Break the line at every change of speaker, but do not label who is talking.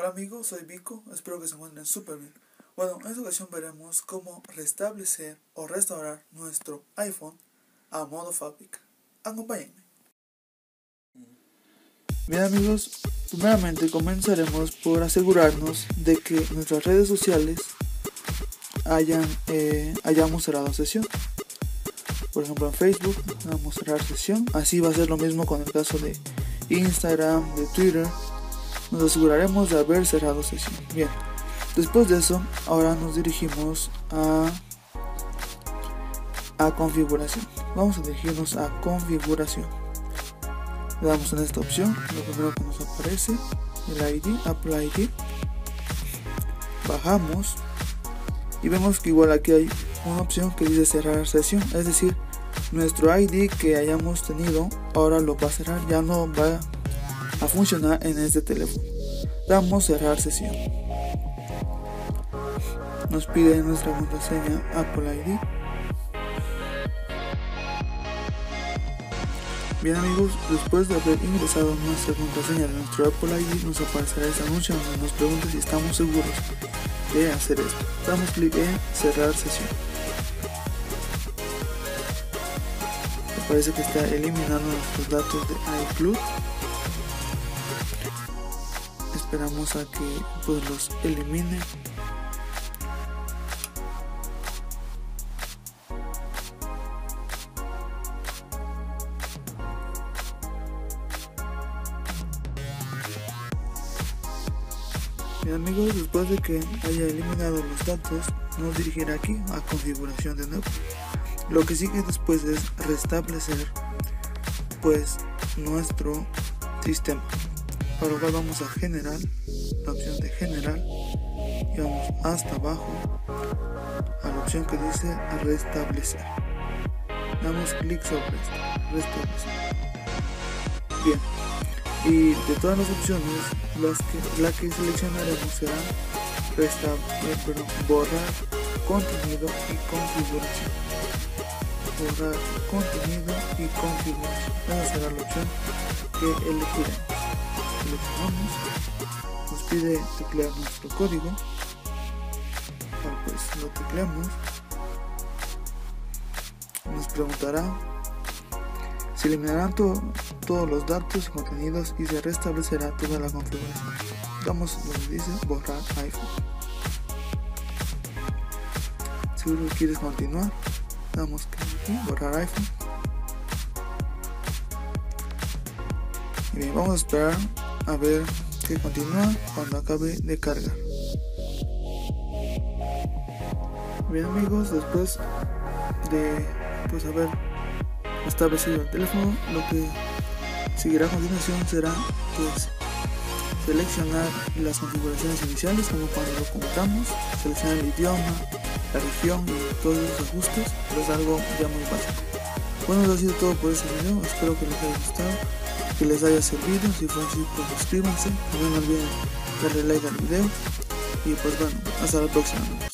Hola amigos, soy Vico, espero que se encuentren súper bien. Bueno, en esta ocasión veremos cómo restablecer o restaurar nuestro iPhone a modo fábrica. Acompáñenme. Bien amigos, primeramente comenzaremos por asegurarnos de que nuestras redes sociales hayan, eh, hayamos cerrado sesión. Por ejemplo en Facebook vamos a cerrar sesión. Así va a ser lo mismo con el caso de Instagram, de Twitter nos aseguraremos de haber cerrado sesión. Bien, después de eso, ahora nos dirigimos a, a configuración. Vamos a dirigirnos a configuración. Le damos en esta opción, lo primero que nos aparece, el ID, Apple ID. Bajamos y vemos que igual aquí hay una opción que dice cerrar sesión, es decir, nuestro ID que hayamos tenido ahora lo va a cerrar, ya no va a funcionar en este teléfono. Damos cerrar sesión. Nos pide nuestra contraseña Apple ID. Bien amigos, después de haber ingresado nuestra contraseña de nuestro Apple ID nos aparecerá este anuncio donde nos pregunta si estamos seguros de hacer esto. Damos clic en cerrar sesión. Parece que está eliminando nuestros datos de iCloud esperamos a que pues los elimine Bien amigos, después de que haya eliminado los datos, nos dirigirá aquí a configuración de nuevo. Lo que sigue después es restablecer pues nuestro sistema para cual vamos a general la opción de general y vamos hasta abajo a la opción que dice restablecer. Damos clic sobre esto restablecer. Bien y de todas las opciones las que, la que seleccionaremos será eh, borrar contenido y configuración. Borrar contenido y configuración. Esa será la opción que elegiremos seleccionamos, nos pide teclear nuestro código, pues lo tecleamos, nos preguntará se eliminarán todos los datos y contenidos y se restablecerá toda la configuración. Damos donde dice borrar iPhone. Si quieres continuar, damos que borrar iPhone. Y bien, vamos a esperar a ver que continúa cuando acabe de cargar. Bien amigos, después de pues haber establecido el teléfono, lo que seguirá a continuación será pues seleccionar las configuraciones iniciales como cuando lo compramos, seleccionar el idioma, la región y todos los ajustes, pero es algo ya muy básico. Bueno, eso ha sido todo por este video, espero que les haya gustado que les haya servido. Si fue así, pues suscríbanse. No olviden darle like al video. Y pues bueno, hasta la próxima.